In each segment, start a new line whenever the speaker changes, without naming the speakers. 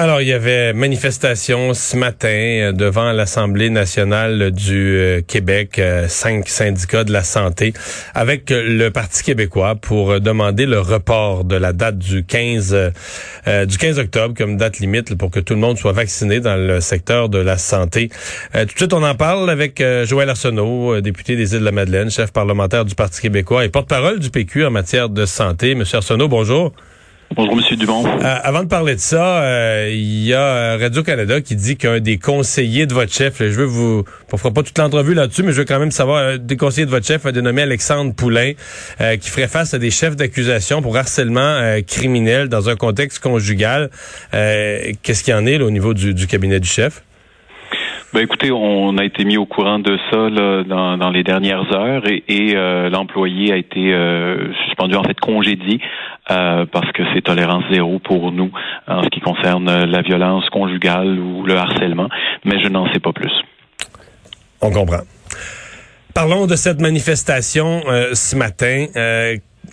Alors, il y avait manifestation ce matin euh, devant l'Assemblée nationale du euh, Québec, euh, cinq syndicats de la santé, avec le Parti québécois pour demander le report de la date du 15 du 15 octobre comme date limite pour que tout le monde soit vacciné dans le secteur de la santé. tout de suite, on en parle avec Joël Arsenault, député des Îles-de-la-Madeleine, chef parlementaire du Parti québécois et porte-parole du PQ en matière de santé. Monsieur Arsenault, bonjour.
Bonjour, Monsieur Dumont.
Euh, avant de parler de ça, euh, il y a euh, Radio-Canada qui dit qu'un des conseillers de votre chef, je veux vous, on fera pas toute l'entrevue là-dessus, mais je veux quand même savoir, des conseillers de votre chef a dénommé Alexandre Poulain, qui ferait face à des chefs d'accusation pour harcèlement criminel dans un contexte conjugal. Qu'est-ce qu'il y en est au niveau du, cabinet du chef?
Ben écoutez, on a été mis au courant de ça là, dans, les dernières heures et, l'employé a été suspendu, en fait congédié euh, parce que c'est tolérance zéro pour nous en ce qui concerne la violence conjugale ou le harcèlement, mais je n'en sais pas plus.
On comprend. Parlons de cette manifestation euh, ce matin.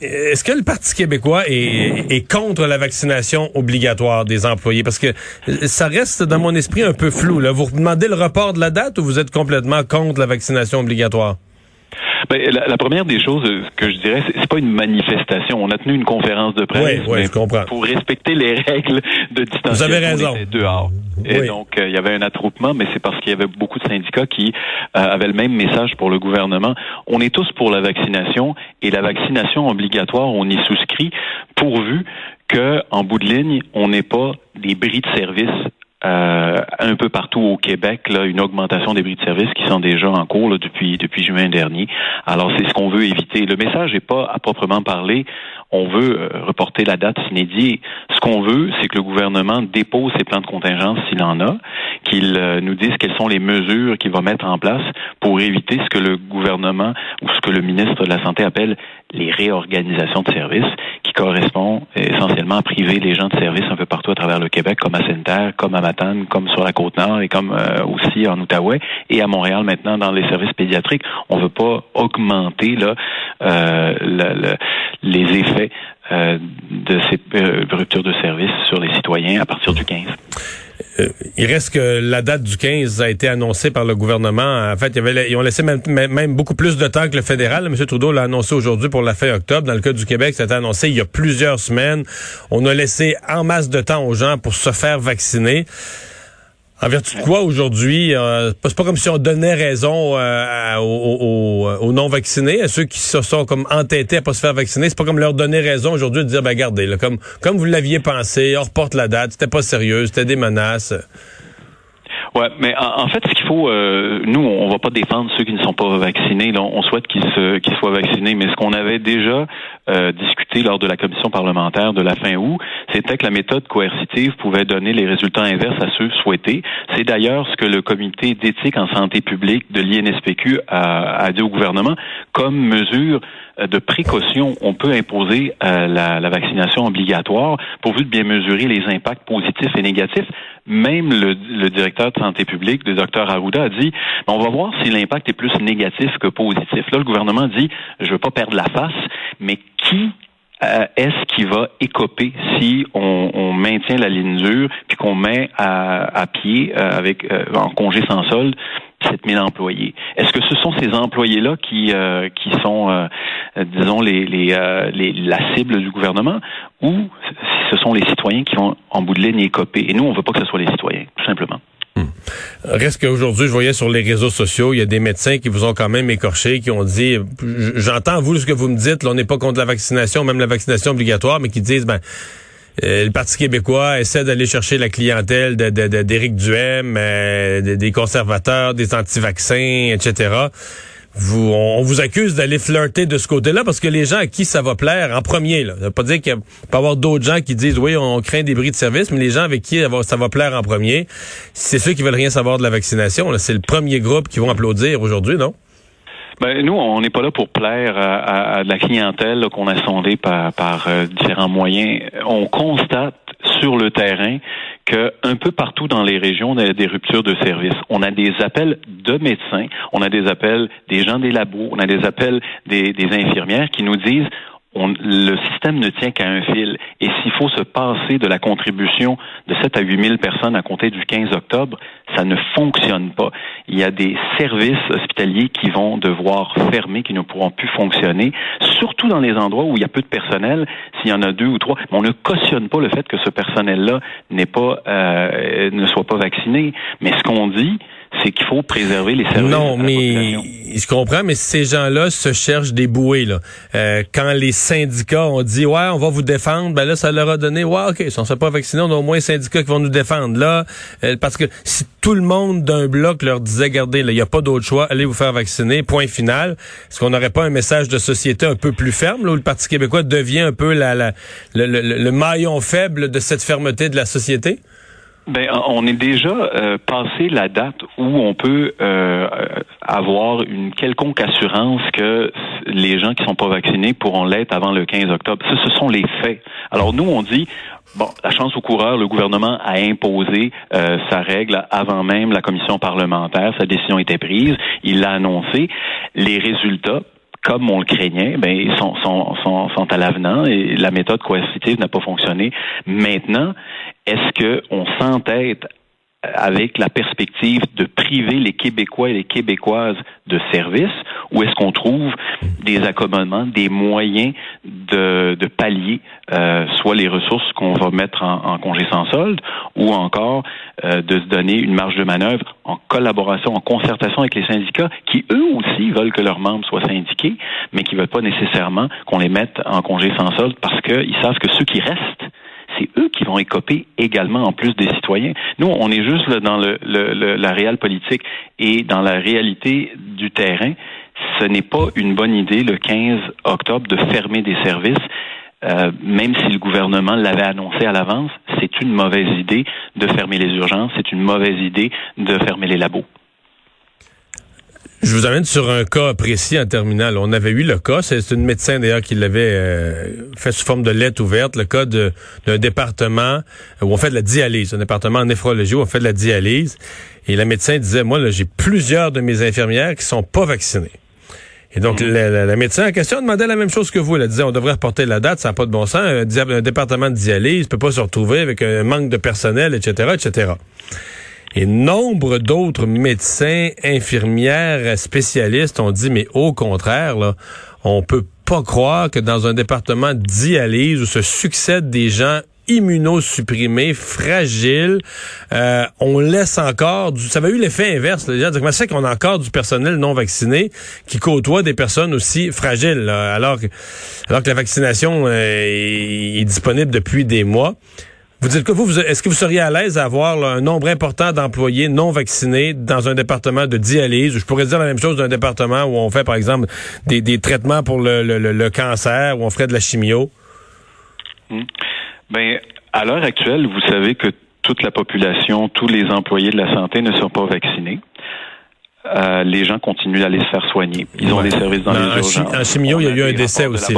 Euh, est-ce que le Parti québécois est, est, contre la vaccination obligatoire des employés? Parce que ça reste dans mon esprit un peu flou. Là. Vous demandez le report de la date ou vous êtes complètement contre la vaccination obligatoire?
Ben, la, première des choses que je dirais, c'est pas une manifestation. On a tenu une conférence de presse
oui, je comprends.
pour respecter les règles de distanciation.
Vous avez raison.
dehors. Et donc, euh, il y avait un attroupement, mais c'est parce qu'il y avait beaucoup de syndicats qui euh, avaient le même message pour le gouvernement. On est tous pour la vaccination et la vaccination obligatoire, on y souscrit pourvu que, en bout de ligne, on n'ait pas des bris de service euh, un peu partout au Québec, une augmentation des prix de service qui sont déjà en cours depuis depuis juin dernier. Alors c'est ce qu'on veut éviter. Le message n'est pas à proprement parler. On veut euh, reporter la date inédite. Ce qu'on veut, c'est que le gouvernement dépose ses plans de contingence s'il en a, qu'il euh, nous dise quelles sont les mesures qu'il va mettre en place pour éviter ce que le gouvernement ou ce que le ministre de la Santé appelle les réorganisations de services, qui correspond essentiellement à priver les gens de services un peu partout à travers le Québec, comme à Sainte-Terre, comme à Matane, comme sur la Côte-Nord et comme euh, aussi en Outaouais et à Montréal maintenant dans les services pédiatriques. On ne veut pas augmenter là euh, les effets euh, de ces ruptures de services sur les citoyens à partir du 15.
Euh, il reste que la date du 15 a été annoncée par le gouvernement. En fait, ils ont laissé même, beaucoup plus de temps que le fédéral. M. Trudeau l'a annoncé aujourd'hui pour la fin octobre. Dans le cas du Québec, c'était annoncé il y a plusieurs semaines. On a laissé en masse de temps aux gens pour se faire vacciner. En vertu de quoi aujourd'hui, euh, c'est pas comme si on donnait raison euh, aux, non-vaccinés, à ceux qui se sont comme entêtés à pas se faire vacciner, c'est pas comme leur donner raison aujourd'hui de dire, ben regardez, là, comme, comme vous l'aviez pensé, on reporte la date, c'était pas sérieux, c'était des menaces.
Ouais, mais en, fait, ce qu'il faut, euh, nous, on va pas défendre ceux qui ne sont pas vaccinés. Là, on souhaite qu'ils se, qu'ils soient vaccinés. Mais ce qu'on avait déjà euh, discuté lors de la commission parlementaire de la fin août, c'était que la méthode coercitive pouvait donner les résultats inverses à ceux souhaités. C'est d'ailleurs ce que le comité d'éthique en santé publique de l'INSPQ a, a dit au gouvernement comme mesure de précaution, on peut imposer euh, la, la, vaccination obligatoire pourvu de bien mesurer les impacts positifs et négatifs. Même le, le directeur de santé publique, le docteur Arruda, a dit on va voir si l'impact est plus négatif que positif. Là, le gouvernement dit je veux pas perdre la face, mais qui euh, est-ce qui va écoper si on, on, maintient la ligne dure puis qu'on met à, à pied euh, avec en congé sans solde 7000 employés. Est-ce que ce sont ces employés-là qui euh, qui sont, euh, disons, les, les, euh, les, la cible du gouvernement, ou ce sont les citoyens qui vont en bout de ligne écoper Et nous, on veut pas que ce soit les citoyens, tout simplement.
Hmm. Reste qu'aujourd'hui, je voyais sur les réseaux sociaux, il y a des médecins qui vous ont quand même écorché, qui ont dit, j'entends vous ce que vous me dites, là, on n'est pas contre la vaccination, même la vaccination obligatoire, mais qui disent, ben le Parti québécois essaie d'aller chercher la clientèle d'Éric de, Duhem, euh, des conservateurs, des anti-vaccins, etc. Vous, on, vous accuse d'aller flirter de ce côté-là parce que les gens à qui ça va plaire en premier, là, ça veut pas dire qu'il peut y avoir d'autres gens qui disent oui, on craint des bris de service, mais les gens avec qui ça va plaire en premier, c'est ceux qui veulent rien savoir de la vaccination. C'est le premier groupe qui vont applaudir aujourd'hui, non?
Ben, nous, on n'est pas là pour plaire à, la clientèle qu'on a sondée par, par euh, différents moyens. On constate sur le terrain que un peu partout dans les régions, on a des ruptures de services. On a des appels de médecins, on a des appels des gens des labos, on a des appels des, des infirmières qui nous disent le système ne tient qu'à un fil. Et s'il faut se passer de la contribution de 7 à 8 000 personnes à compter du 15 octobre, ça ne fonctionne pas. Il y a des services hospitaliers qui vont devoir fermer, qui ne pourront plus fonctionner, surtout dans les endroits où il y a peu de personnel. S'il y en a deux ou trois, on ne cautionne pas le fait que ce personnel-là n'est pas, euh, ne soit pas vacciné. Mais ce qu'on dit, c'est qu'il faut préserver les services.
Non, mais je comprends, mais ces gens-là se cherchent des bouées. Là. Euh, quand les syndicats ont dit ouais, on va vous défendre, ben là, ça leur a donné ouais, ok, si on ne s'est pas vacciné, on a au moins un syndicat qui vont nous défendre. Là, euh, parce que si tout le monde d'un bloc leur disait, regardez, il n'y a pas d'autre choix, allez vous faire vacciner, point final, est-ce qu'on n'aurait pas un message de société un peu plus ferme, là, où le Parti québécois devient un peu la, la le, le maillon faible de cette fermeté de la société?
Ben, on est déjà euh, passé la date où on peut euh, avoir une quelconque assurance que les gens qui sont pas vaccinés pourront l'être avant le 15 octobre. Ce, sont les faits. Alors nous, on dit Bon, la chance au coureur, le gouvernement a imposé euh, sa règle avant même la commission parlementaire. Sa décision était prise. Il l'a annoncé. Les résultats, comme on le craignait, ben, ils sont, sont, sont, sont à l'avenant et la méthode coercitive n'a pas fonctionné. Maintenant, est-ce qu'on s'entête avec la perspective de priver les Québécois et les Québécoises de services ou est-ce qu'on trouve des accommodements, des moyens de, pallier euh, soit les ressources qu'on va mettre en, congé sans solde ou encore euh, de se donner une marge de manœuvre en collaboration, en concertation avec les syndicats qui eux aussi veulent que leurs membres soient syndiqués, mais qui veulent pas nécessairement qu'on les mette en congé sans solde parce qu'ils savent que ceux qui restent c'est eux qui vont écoper également en plus des citoyens. Nous, on est juste dans le, la réelle politique et dans la réalité du terrain. Ce n'est pas une bonne idée le 15 octobre de fermer des services. Euh, même si le gouvernement l'avait annoncé à l'avance, c'est une mauvaise idée de fermer les urgences, c'est une mauvaise idée de fermer les labos.
Je vous amène sur un cas précis en terminal. On avait eu le cas, c'est une médecin d'ailleurs qui l'avait euh, fait sous forme de lettre ouverte, le cas d'un département où on fait de la dialyse, un département en néphrologie où on fait de la dialyse. Et la médecin disait, moi, j'ai plusieurs de mes infirmières qui sont pas vaccinées. Et donc, mmh. la, médecin en question demandait la même chose que vous. Elle disait, on devrait reporter la date, ça n'a pas de bon sens. Un, un département de dialyse peut pas se retrouver avec un manque de personnel, etc., etc. Et nombre d'autres médecins, infirmières, spécialistes ont dit, mais au contraire, là, on peut pas croire que dans un département de dialyse où se succèdent des gens immunosupprimés, fragiles, euh, on laisse encore du... Ça avait eu l'effet inverse. Là. Comment c'est qu'on a encore du personnel non vacciné qui côtoie des personnes aussi fragiles, alors, que, alors que la vaccination euh, est disponible depuis des mois? Vous dites que vous, est-ce que vous seriez à l'aise à avoir un nombre important d'employés non vaccinés dans un département de dialyse? Je pourrais dire la même chose d'un département où on fait, par exemple, des, traitements pour le, cancer, où on ferait de la chimio?
Hmm. Ben, à l'heure actuelle, vous savez que toute la population, tous les employés de la santé ne sont pas vaccinés. Euh, les gens continuent d'aller se faire soigner. Ils ont des services dans les urgences.
En chimio, il y a eu un décès aussi.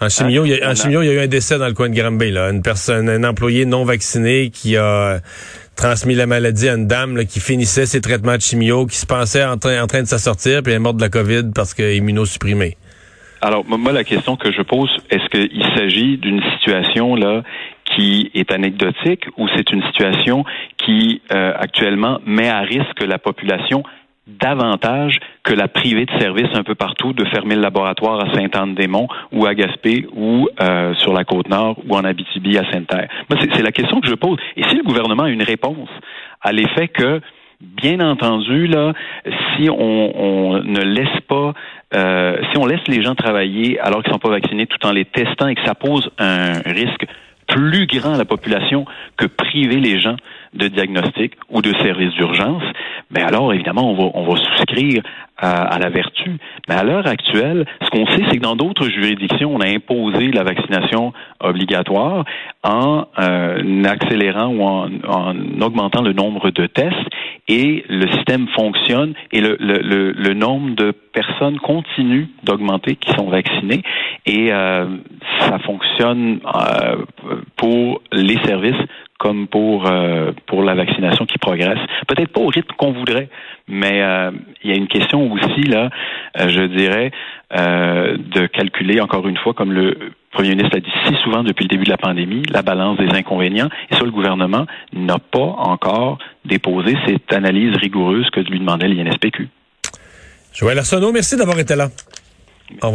En chimio, il y a, en chimio, il y a eu un décès dans le coin de Granby, là. Une personne, un employé non vacciné qui a transmis la maladie à une dame qui finissait ses traitements de chimio, qui se pensait en train, en train de s'assortir, puis elle est morte de la COVID parce qu'elle est immunosupprimée.
Alors, moi, la question que je pose, est-ce qu'il s'agit d'une situation là qui est anecdotique ou c'est une situation qui euh, actuellement met à risque la population davantage que la privée de service un peu partout, de fermer le laboratoire à Sainte-Anne-des-Monts ou à Gaspé ou euh, sur la Côte-Nord ou en Abitibi à Sainte-Terre. c'est la question que je pose. Et si le gouvernement a une réponse à l'effet que Bien entendu, là, si on, ne laisse pas, euh, si on laisse les gens travailler alors qu'ils sont pas vaccinés, tout en les testant et que ça pose un risque plus grand à la population que priver les gens de diagnostic ou de services d'urgence, mais alors évidemment on va, on va souscrire à, la vertu. Mais à l'heure actuelle, ce qu'on sait, c'est que dans d'autres juridictions, on a imposé la vaccination obligatoire en euh, accélérant ou en, en, augmentant le nombre de tests et le système fonctionne et le, le, le, nombre de personnes continue d'augmenter qui sont vaccinées et euh, ça fonctionne euh, pour les services comme pour euh, pour la vaccination qui progresse. Peut-être pas au rythme qu'on voudrait, mais euh, il y a une question aussi là, euh, je dirais, de calculer encore une fois, comme le Premier ministre l'a dit si souvent depuis le début de la pandémie, la balance des inconvénients. Et ça, le gouvernement n'a pas encore déposé cette analyse rigoureuse que lui demandait l'INSPQ.
Joël Arsenault, merci d'avoir été là. Au revoir.